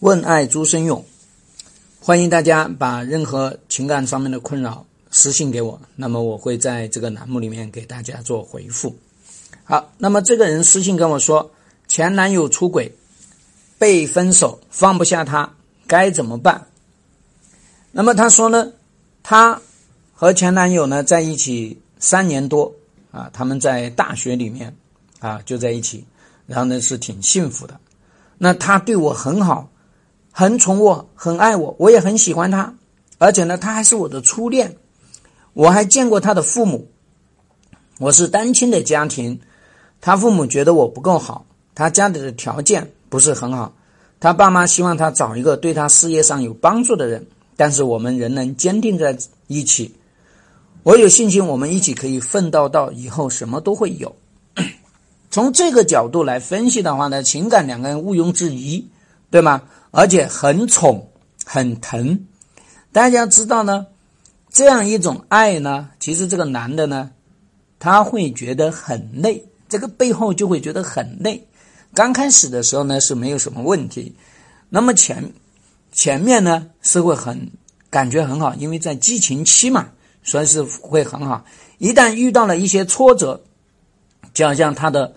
问爱朱生勇，欢迎大家把任何情感上面的困扰私信给我，那么我会在这个栏目里面给大家做回复。好，那么这个人私信跟我说，前男友出轨，被分手，放不下他，该怎么办？那么他说呢，他和前男友呢在一起三年多啊，他们在大学里面啊就在一起，然后呢是挺幸福的。那他对我很好。很宠我，很爱我，我也很喜欢他，而且呢，他还是我的初恋，我还见过他的父母。我是单亲的家庭，他父母觉得我不够好，他家里的条件不是很好，他爸妈希望他找一个对他事业上有帮助的人，但是我们仍能坚定在一起。我有信心，我们一起可以奋斗到以后，什么都会有。从这个角度来分析的话呢，情感两个人毋庸置疑，对吗？而且很宠，很疼。大家知道呢，这样一种爱呢，其实这个男的呢，他会觉得很累，这个背后就会觉得很累。刚开始的时候呢是没有什么问题，那么前前面呢是会很感觉很好，因为在激情期嘛，所以是会很好。一旦遇到了一些挫折，就好像她的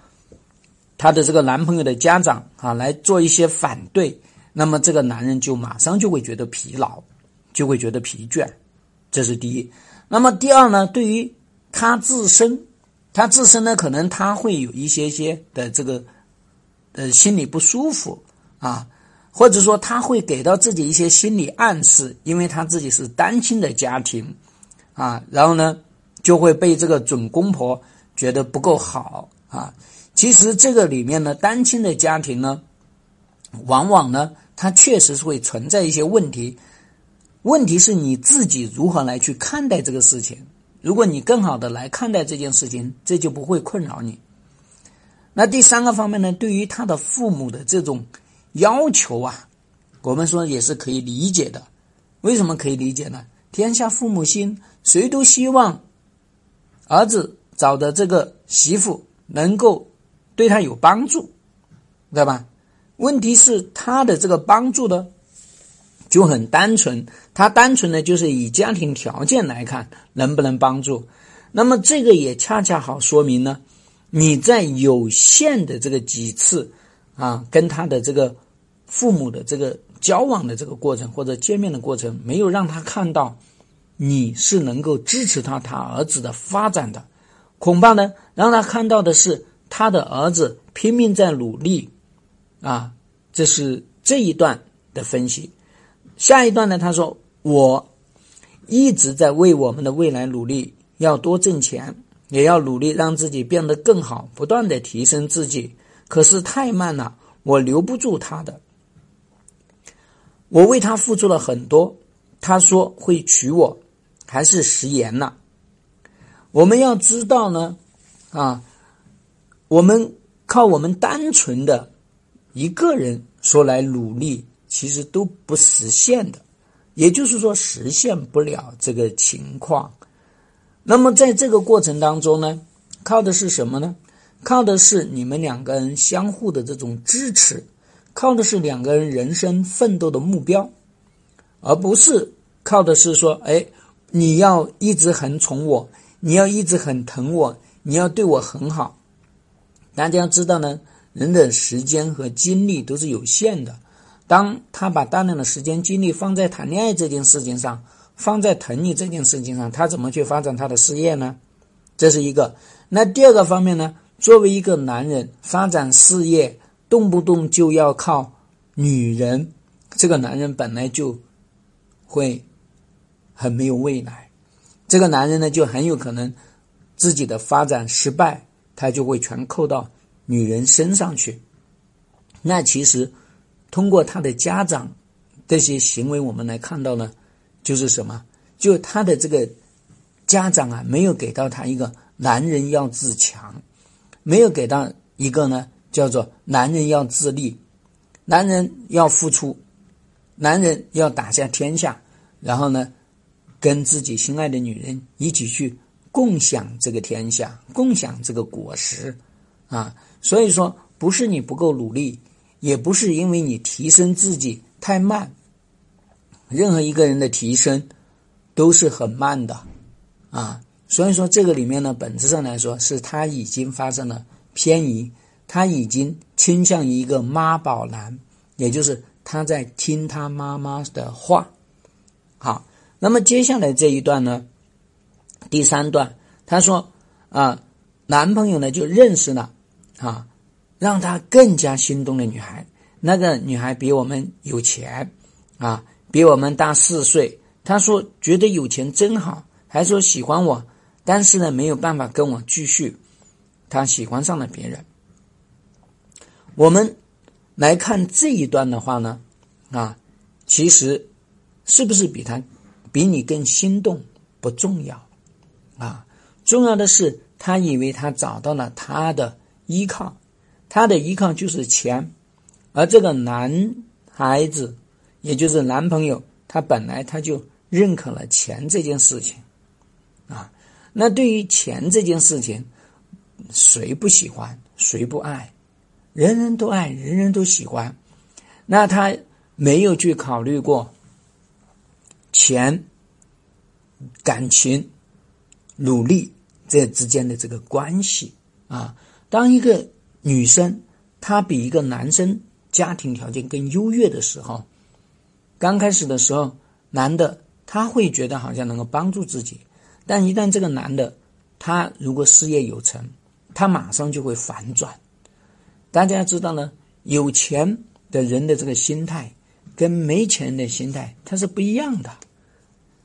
她的这个男朋友的家长啊来做一些反对。那么这个男人就马上就会觉得疲劳，就会觉得疲倦，这是第一。那么第二呢？对于他自身，他自身呢，可能他会有一些些的这个呃心里不舒服啊，或者说他会给到自己一些心理暗示，因为他自己是单亲的家庭啊，然后呢就会被这个准公婆觉得不够好啊。其实这个里面呢，单亲的家庭呢。往往呢，它确实是会存在一些问题。问题是你自己如何来去看待这个事情。如果你更好的来看待这件事情，这就不会困扰你。那第三个方面呢，对于他的父母的这种要求啊，我们说也是可以理解的。为什么可以理解呢？天下父母心，谁都希望儿子找的这个媳妇能够对他有帮助，对吧？问题是他的这个帮助呢，就很单纯，他单纯的就是以家庭条件来看能不能帮助。那么这个也恰恰好说明呢，你在有限的这个几次啊，跟他的这个父母的这个交往的这个过程或者见面的过程，没有让他看到你是能够支持他他儿子的发展的，恐怕呢，让他看到的是他的儿子拼命在努力。啊，这是这一段的分析。下一段呢？他说：“我一直在为我们的未来努力，要多挣钱，也要努力让自己变得更好，不断的提升自己。可是太慢了，我留不住他的。我为他付出了很多，他说会娶我，还是食言了。我们要知道呢，啊，我们靠我们单纯的。”一个人说来努力，其实都不实现的，也就是说实现不了这个情况。那么在这个过程当中呢，靠的是什么呢？靠的是你们两个人相互的这种支持，靠的是两个人人生奋斗的目标，而不是靠的是说，哎，你要一直很宠我，你要一直很疼我，你要对我很好。大家要知道呢。人的时间和精力都是有限的，当他把大量的时间精力放在谈恋爱这件事情上，放在疼你这件事情上，他怎么去发展他的事业呢？这是一个。那第二个方面呢？作为一个男人，发展事业动不动就要靠女人，这个男人本来就会很没有未来，这个男人呢就很有可能自己的发展失败，他就会全扣到。女人升上去，那其实通过他的家长这些行为，我们来看到呢，就是什么？就他的这个家长啊，没有给到他一个男人要自强，没有给到一个呢叫做男人要自立，男人要付出，男人要打下天下，然后呢，跟自己心爱的女人一起去共享这个天下，共享这个果实啊。所以说，不是你不够努力，也不是因为你提升自己太慢。任何一个人的提升都是很慢的啊，所以说这个里面呢，本质上来说是他已经发生了偏移，他已经倾向于一个妈宝男，也就是他在听他妈妈的话。好，那么接下来这一段呢，第三段他说啊，男朋友呢就认识了啊，让他更加心动的女孩，那个女孩比我们有钱啊。比我们大四岁，他说觉得有钱真好，还说喜欢我，但是呢没有办法跟我继续，他喜欢上了别人。我们来看这一段的话呢，啊，其实是不是比他比你更心动不重要，啊，重要的是他以为他找到了他的依靠，他的依靠就是钱，而这个男孩子。也就是男朋友，他本来他就认可了钱这件事情，啊，那对于钱这件事情，谁不喜欢，谁不爱，人人都爱，人人都喜欢，那他没有去考虑过钱、感情、努力这之间的这个关系啊。当一个女生她比一个男生家庭条件更优越的时候，刚开始的时候，男的他会觉得好像能够帮助自己，但一旦这个男的他如果事业有成，他马上就会反转。大家要知道呢，有钱的人的这个心态跟没钱的心态他是不一样的。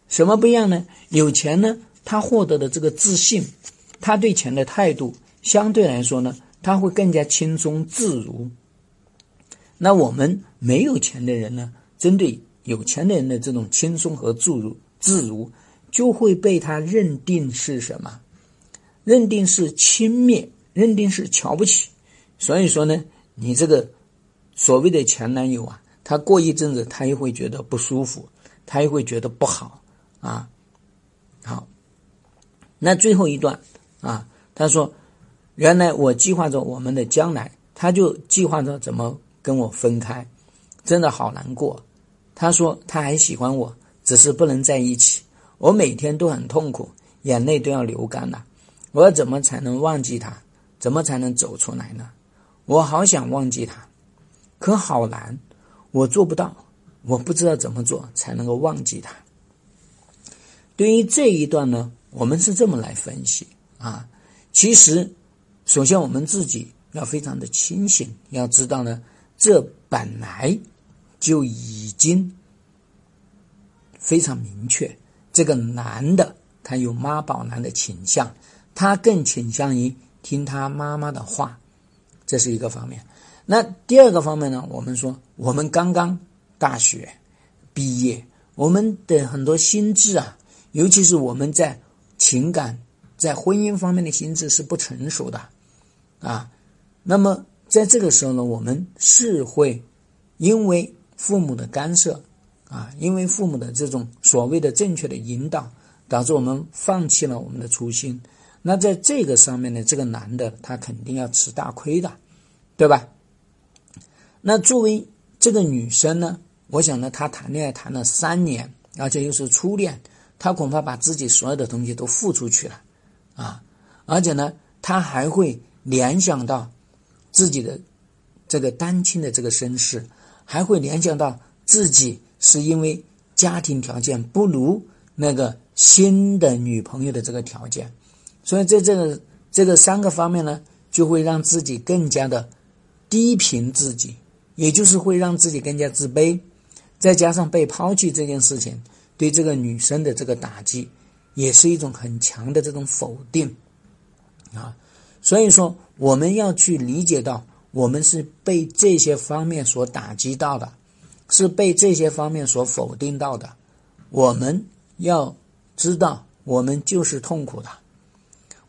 什么不一样呢？有钱呢，他获得的这个自信，他对钱的态度相对来说呢，他会更加轻松自如。那我们没有钱的人呢？针对有钱的人的这种轻松和自如，自如就会被他认定是什么？认定是轻蔑，认定是瞧不起。所以说呢，你这个所谓的前男友啊，他过一阵子他又会觉得不舒服，他又会觉得不好啊。好，那最后一段啊，他说：“原来我计划着我们的将来，他就计划着怎么跟我分开，真的好难过。”他说他还喜欢我，只是不能在一起。我每天都很痛苦，眼泪都要流干了。我要怎么才能忘记他？怎么才能走出来呢？我好想忘记他，可好难，我做不到。我不知道怎么做才能够忘记他。对于这一段呢，我们是这么来分析啊。其实，首先我们自己要非常的清醒，要知道呢，这本来。就已经非常明确，这个男的他有妈宝男的倾向，他更倾向于听他妈妈的话，这是一个方面。那第二个方面呢？我们说，我们刚刚大学毕业，我们的很多心智啊，尤其是我们在情感、在婚姻方面的心智是不成熟的啊。那么在这个时候呢，我们是会因为父母的干涉，啊，因为父母的这种所谓的正确的引导，导致我们放弃了我们的初心。那在这个上面呢，这个男的他肯定要吃大亏的，对吧？那作为这个女生呢，我想呢，她谈恋爱谈了三年，而且又是初恋，她恐怕把自己所有的东西都付出去了，啊，而且呢，她还会联想到自己的这个单亲的这个身世。还会联想到自己是因为家庭条件不如那个新的女朋友的这个条件，所以在这个这个三个方面呢，就会让自己更加的低评自己，也就是会让自己更加自卑。再加上被抛弃这件事情，对这个女生的这个打击，也是一种很强的这种否定啊。所以说，我们要去理解到。我们是被这些方面所打击到的，是被这些方面所否定到的。我们要知道，我们就是痛苦的，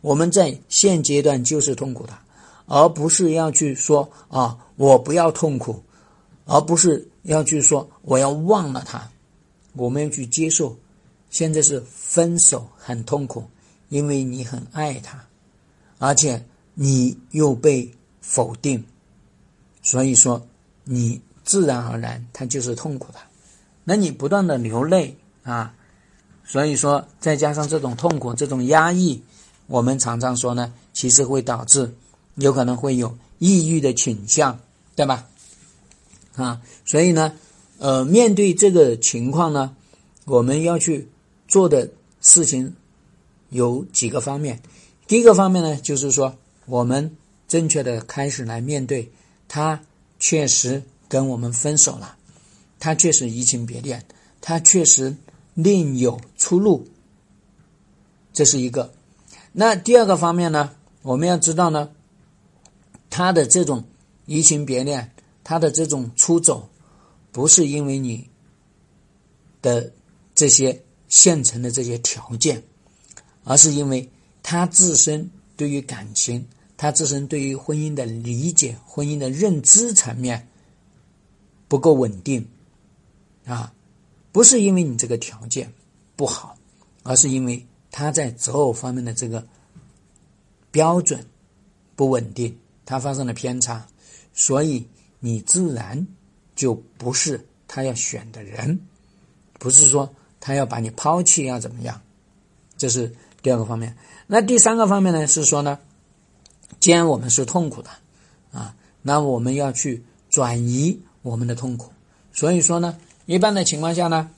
我们在现阶段就是痛苦的，而不是要去说啊，我不要痛苦，而不是要去说我要忘了他。我们要去接受，现在是分手很痛苦，因为你很爱他，而且你又被否定。所以说，你自然而然它就是痛苦的。那你不断的流泪啊，所以说再加上这种痛苦、这种压抑，我们常常说呢，其实会导致有可能会有抑郁的倾向，对吧？啊，所以呢，呃，面对这个情况呢，我们要去做的事情有几个方面。第一个方面呢，就是说我们正确的开始来面对，他确实跟我们分手了。他确实移情别恋，他确实另有出路，这是一个。那第二个方面呢，我们要知道呢，他的这种移情别恋，他的这种出走，不是因为你的这些现成的这些条件，而是因为他自身对于感情，他自身对于婚姻的理解、婚姻的认知层面不够稳定。啊，不是因为你这个条件不好，而是因为他在择偶方面的这个标准不稳定，他发生了偏差，所以你自然就不是他要选的人，不是说他要把你抛弃要怎么样，这是第二个方面。那第三个方面呢，是说呢，既然我们是痛苦的啊，那我们要去转移我们的痛苦，所以说呢。一般的情况下呢，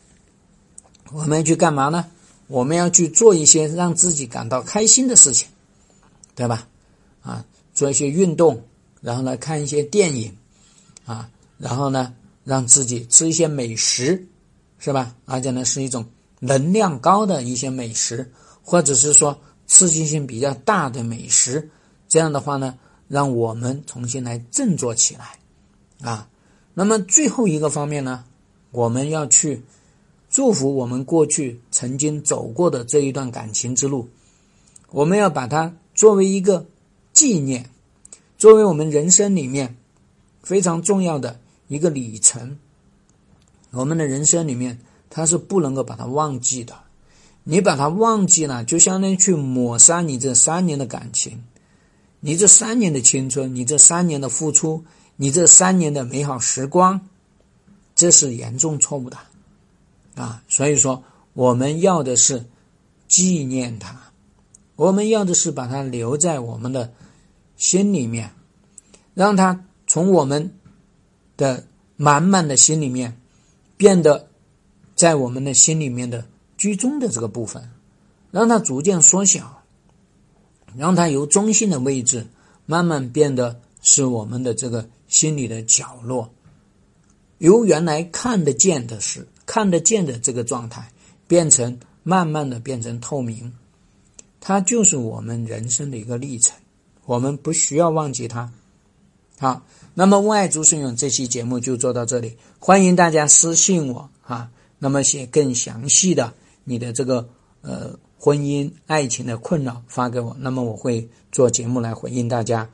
我们要去干嘛呢？我们要去做一些让自己感到开心的事情，对吧？啊，做一些运动，然后呢看一些电影，啊，然后呢让自己吃一些美食，是吧？而且呢是一种能量高的一些美食，或者是说刺激性比较大的美食，这样的话呢，让我们重新来振作起来，啊，那么最后一个方面呢？我们要去祝福我们过去曾经走过的这一段感情之路，我们要把它作为一个纪念，作为我们人生里面非常重要的一个里程。我们的人生里面，它是不能够把它忘记的。你把它忘记了，就相当于去抹杀你这三年的感情，你这三年的青春，你这三年的付出，你这三年的美好时光。这是严重错误的，啊，所以说我们要的是纪念他，我们要的是把他留在我们的心里面，让他从我们的满满的心里面变得在我们的心里面的居中的这个部分，让它逐渐缩小，让它由中心的位置慢慢变得是我们的这个心里的角落。由原来看得见的是看得见的这个状态，变成慢慢的变成透明，它就是我们人生的一个历程。我们不需要忘记它。好，那么为爱足生勇这期节目就做到这里，欢迎大家私信我啊，那么写更详细的你的这个呃婚姻爱情的困扰发给我，那么我会做节目来回应大家。